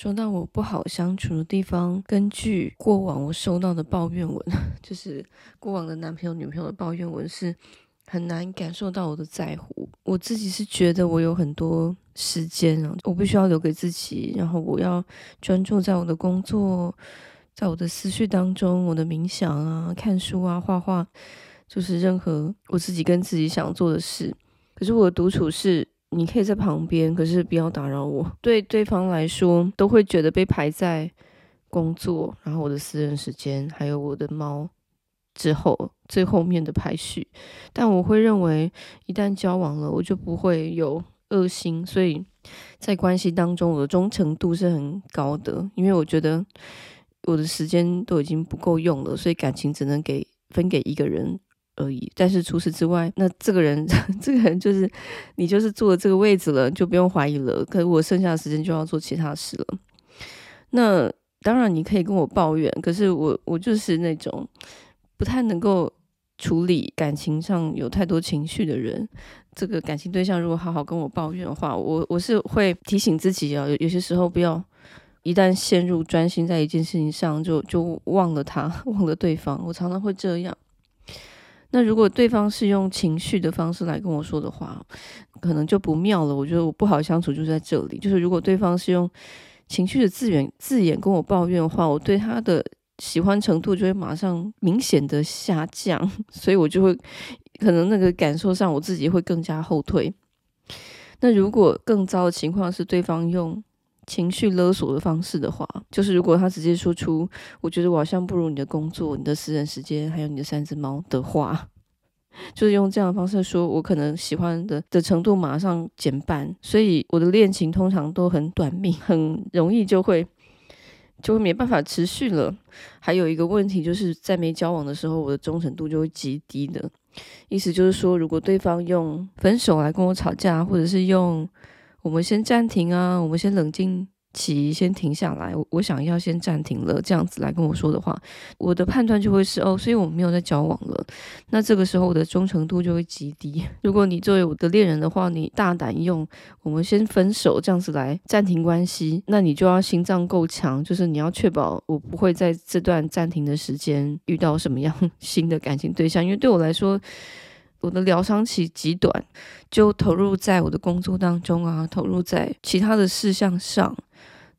说到我不好相处的地方，根据过往我收到的抱怨文，就是过往的男朋友、女朋友的抱怨文，是很难感受到我的在乎。我自己是觉得我有很多时间啊，我必须要留给自己，然后我要专注在我的工作，在我的思绪当中，我的冥想啊、看书啊、画画，就是任何我自己跟自己想做的事。可是我的独处是。你可以在旁边，可是不要打扰我。对对方来说，都会觉得被排在工作，然后我的私人时间，还有我的猫之后最后面的排序。但我会认为，一旦交往了，我就不会有恶心。所以在关系当中，我的忠诚度是很高的，因为我觉得我的时间都已经不够用了，所以感情只能给分给一个人。而已，但是除此之外，那这个人，这个人就是你，就是坐了这个位置了，就不用怀疑了。可我剩下的时间就要做其他事了。那当然你可以跟我抱怨，可是我我就是那种不太能够处理感情上有太多情绪的人。这个感情对象如果好好跟我抱怨的话，我我是会提醒自己啊，有有些时候不要一旦陷入专心在一件事情上，就就忘了他，忘了对方。我常常会这样。那如果对方是用情绪的方式来跟我说的话，可能就不妙了。我觉得我不好相处就在这里，就是如果对方是用情绪的字眼字眼跟我抱怨的话，我对他的喜欢程度就会马上明显的下降，所以我就会可能那个感受上我自己会更加后退。那如果更糟的情况是对方用情绪勒索的方式的话，就是如果他直接说出“我觉得我好像不如你的工作、你的私人时间，还有你的三只猫”的话，就是用这样的方式说，我可能喜欢的的程度马上减半，所以我的恋情通常都很短命，很容易就会就会没办法持续了。还有一个问题就是在没交往的时候，我的忠诚度就会极低的。意思就是说，如果对方用分手来跟我吵架，或者是用我们先暂停啊，我们先冷静期，先停下来。我我想要先暂停了，这样子来跟我说的话，我的判断就会是哦，所以我们没有在交往了。那这个时候我的忠诚度就会极低。如果你作为我的恋人的话，你大胆用我们先分手这样子来暂停关系，那你就要心脏够强，就是你要确保我不会在这段暂停的时间遇到什么样 新的感情对象，因为对我来说。我的疗伤期极短，就投入在我的工作当中啊，投入在其他的事项上。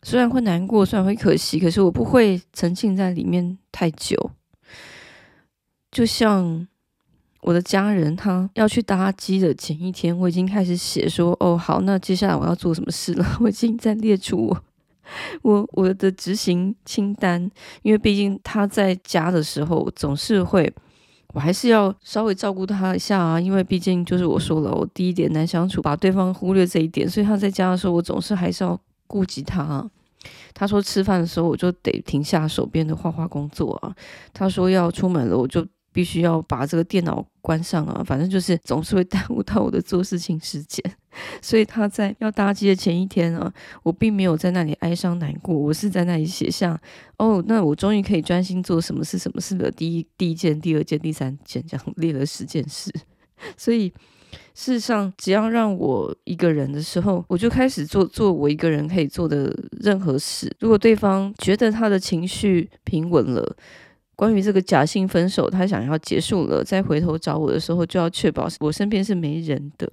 虽然会难过，虽然会可惜，可是我不会沉浸在里面太久。就像我的家人，他要去搭机的前一天，我已经开始写说：“哦，好，那接下来我要做什么事了？” 我已经在列出我我我的执行清单，因为毕竟他在家的时候总是会。我还是要稍微照顾他一下啊，因为毕竟就是我说了，我第一点难相处，把对方忽略这一点，所以他在家的时候，我总是还是要顾及他。他说吃饭的时候，我就得停下手边的画画工作啊。他说要出门了，我就。必须要把这个电脑关上啊，反正就是总是会耽误到我的做事情时间，所以他在要搭机的前一天啊，我并没有在那里哀伤难过，我是在那里写下哦，那我终于可以专心做什么事什么事的第一第一件、第二件、第三件，这样列了十件事。所以事实上，只要让我一个人的时候，我就开始做做我一个人可以做的任何事。如果对方觉得他的情绪平稳了。关于这个假性分手，他想要结束了，再回头找我的时候，就要确保我身边是没人的。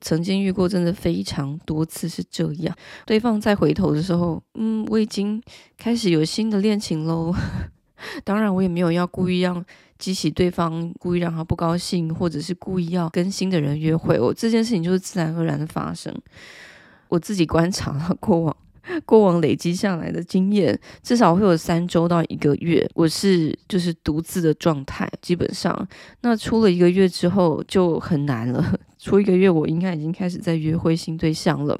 曾经遇过，真的非常多次是这样。对方再回头的时候，嗯，我已经开始有新的恋情喽。当然，我也没有要故意让激起对方，故意让他不高兴，或者是故意要跟新的人约会。我这件事情就是自然而然的发生。我自己观察了过往。过往累积下来的经验，至少会有三周到一个月，我是就是独自的状态，基本上，那出了一个月之后就很难了。出一个月，我应该已经开始在约会新对象了。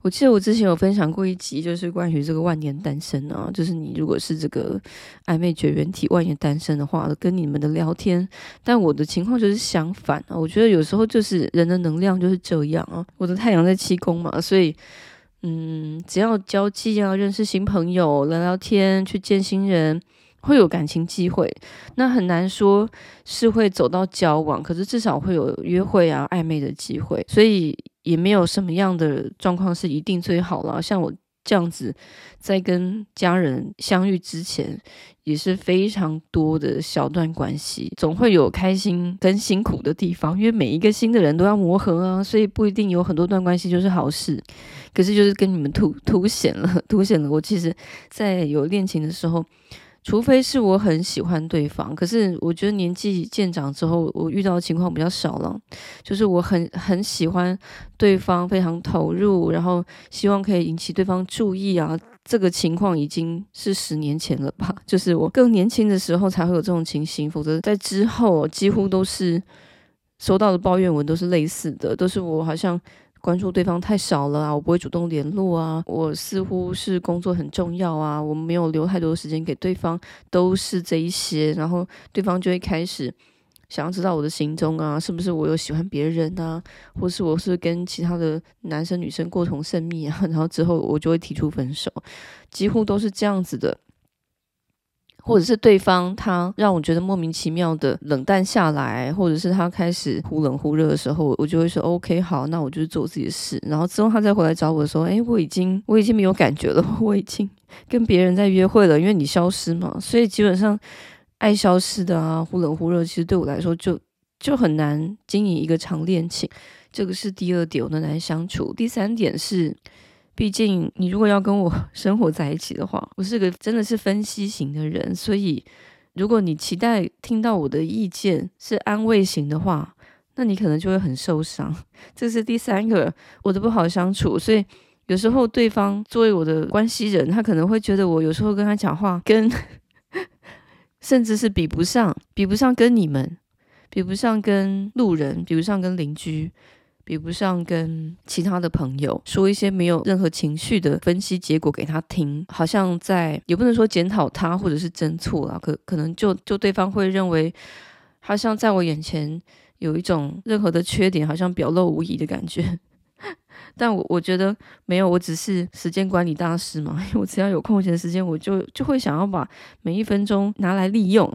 我记得我之前有分享过一集，就是关于这个万年单身啊，就是你如果是这个暧昧绝缘体万年单身的话，跟你们的聊天，但我的情况就是相反啊。我觉得有时候就是人的能量就是这样啊。我的太阳在七宫嘛，所以。嗯，只要交际啊，认识新朋友，聊聊天，去见新人，会有感情机会。那很难说是会走到交往，可是至少会有约会啊、暧昧的机会。所以也没有什么样的状况是一定最好了。像我这样子，在跟家人相遇之前，也是非常多的小段关系，总会有开心跟辛苦的地方，因为每一个新的人都要磨合啊，所以不一定有很多段关系就是好事。可是就是跟你们凸凸显了，凸显了我其实，在有恋情的时候。除非是我很喜欢对方，可是我觉得年纪渐长之后，我遇到的情况比较少了。就是我很很喜欢对方，非常投入，然后希望可以引起对方注意啊。这个情况已经是十年前了吧？就是我更年轻的时候才会有这种情形，否则在之后几乎都是收到的抱怨文都是类似的，都是我好像。关注对方太少了啊，我不会主动联络啊，我似乎是工作很重要啊，我没有留太多时间给对方，都是这一些，然后对方就会开始想要知道我的行踪啊，是不是我有喜欢别人啊，或是我是跟其他的男生女生过从甚密啊，然后之后我就会提出分手，几乎都是这样子的。或者是对方他让我觉得莫名其妙的冷淡下来，或者是他开始忽冷忽热的时候，我就会说 OK 好，那我就做自己的事。然后之后他再回来找我的时候，诶，我已经我已经没有感觉了，我已经跟别人在约会了，因为你消失嘛。所以基本上爱消失的啊，忽冷忽热，其实对我来说就就很难经营一个长恋情。这个是第二点，我的难相处。第三点是。毕竟，你如果要跟我 生活在一起的话，我是个真的是分析型的人，所以如果你期待听到我的意见是安慰型的话，那你可能就会很受伤。这是第三个我的不好相处，所以有时候对方作为我的关系人，他可能会觉得我有时候跟他讲话跟 甚至是比不上，比不上跟你们，比不上跟路人，比不上跟邻居。比不上跟其他的朋友说一些没有任何情绪的分析结果给他听，好像在也不能说检讨他或者是真错啦，可可能就就对方会认为，好像在我眼前有一种任何的缺点，好像表露无遗的感觉。但我我觉得没有，我只是时间管理大师嘛，因 为我只要有空闲时间，我就就会想要把每一分钟拿来利用。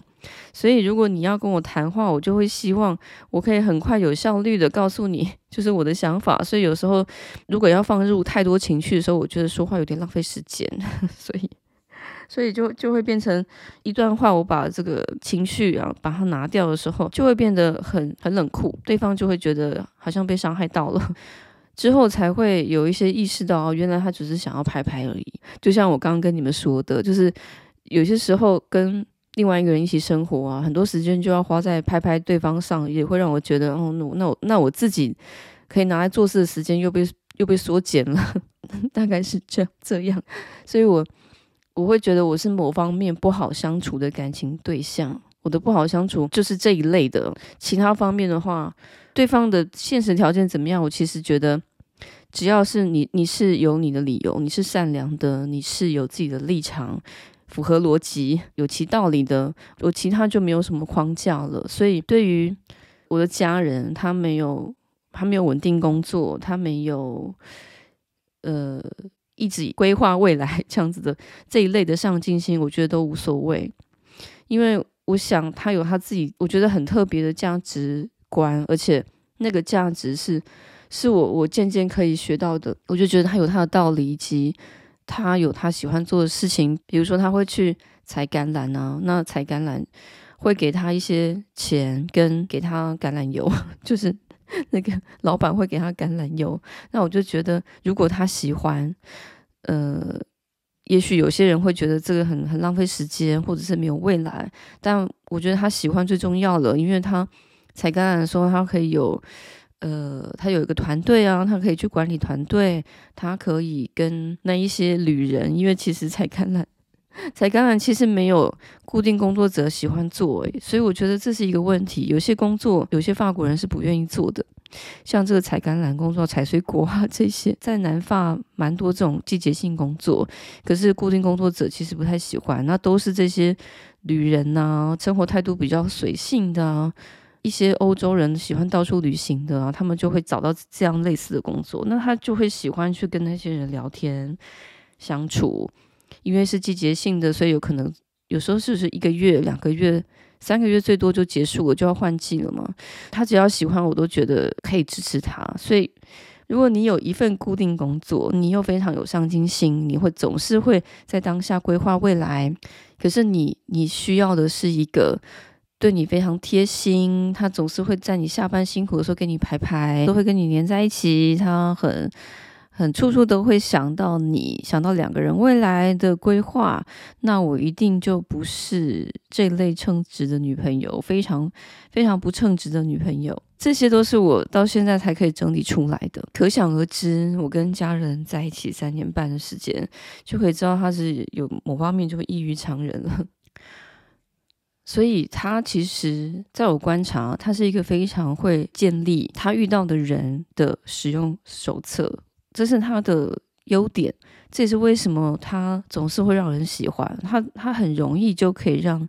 所以如果你要跟我谈话，我就会希望我可以很快有效率的告诉你，就是我的想法。所以有时候如果要放入太多情绪的时候，我觉得说话有点浪费时间，所以所以就就会变成一段话，我把这个情绪啊把它拿掉的时候，就会变得很很冷酷，对方就会觉得好像被伤害到了。之后才会有一些意识到，哦原来他只是想要拍拍而已。就像我刚刚跟你们说的，就是有些时候跟另外一个人一起生活啊，很多时间就要花在拍拍对方上，也会让我觉得，哦，那我那我自己可以拿来做事的时间又被又被缩减了，大概是这样这样。所以我我会觉得我是某方面不好相处的感情对象。我的不好相处就是这一类的，其他方面的话，对方的现实条件怎么样？我其实觉得。只要是你，你是有你的理由，你是善良的，你是有自己的立场，符合逻辑，有其道理的，我其他就没有什么框架了。所以，对于我的家人，他没有，他没有稳定工作，他没有，呃，一直规划未来这样子的 这一类的上进心，我觉得都无所谓，因为我想他有他自己，我觉得很特别的价值观，而且那个价值是。是我我渐渐可以学到的，我就觉得他有他的道理，以及他有他喜欢做的事情。比如说他会去采橄榄啊，那采橄榄会给他一些钱，跟给他橄榄油，就是那个 老板会给他橄榄油。那我就觉得，如果他喜欢，呃，也许有些人会觉得这个很很浪费时间，或者是没有未来。但我觉得他喜欢最重要了，因为他采橄榄的时候，他可以有。呃，他有一个团队啊，他可以去管理团队，他可以跟那一些旅人，因为其实采橄榄，采橄榄其实没有固定工作者喜欢做，诶，所以我觉得这是一个问题。有些工作，有些法国人是不愿意做的，像这个采橄榄工作、采水果啊这些，在南法蛮多这种季节性工作，可是固定工作者其实不太喜欢，那都是这些旅人呐、生活态度比较随性的啊。一些欧洲人喜欢到处旅行的啊，他们就会找到这样类似的工作，那他就会喜欢去跟那些人聊天相处，因为是季节性的，所以有可能有时候是不是一个月、两个月、三个月最多就结束了，就要换季了嘛。他只要喜欢，我都觉得可以支持他。所以如果你有一份固定工作，你又非常有上进心，你会总是会在当下规划未来。可是你你需要的是一个对你非常贴心，他总是会在你下班辛苦的时候给你排排，都会跟你黏在一起，他很。很处处都会想到你，想到两个人未来的规划，那我一定就不是这类称职的女朋友，非常非常不称职的女朋友。这些都是我到现在才可以整理出来的。可想而知，我跟家人在一起三年半的时间，就可以知道他是有某方面就会异于常人了。所以他其实在我观察，他是一个非常会建立他遇到的人的使用手册。这是他的优点，这也是为什么他总是会让人喜欢他。他很容易就可以让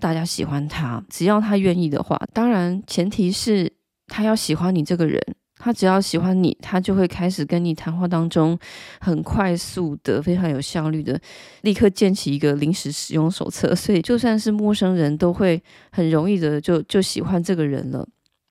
大家喜欢他，只要他愿意的话。当然，前提是他要喜欢你这个人。他只要喜欢你，他就会开始跟你谈话当中，很快速的、非常有效率的，立刻建起一个临时使用手册。所以，就算是陌生人都会很容易的就就喜欢这个人了。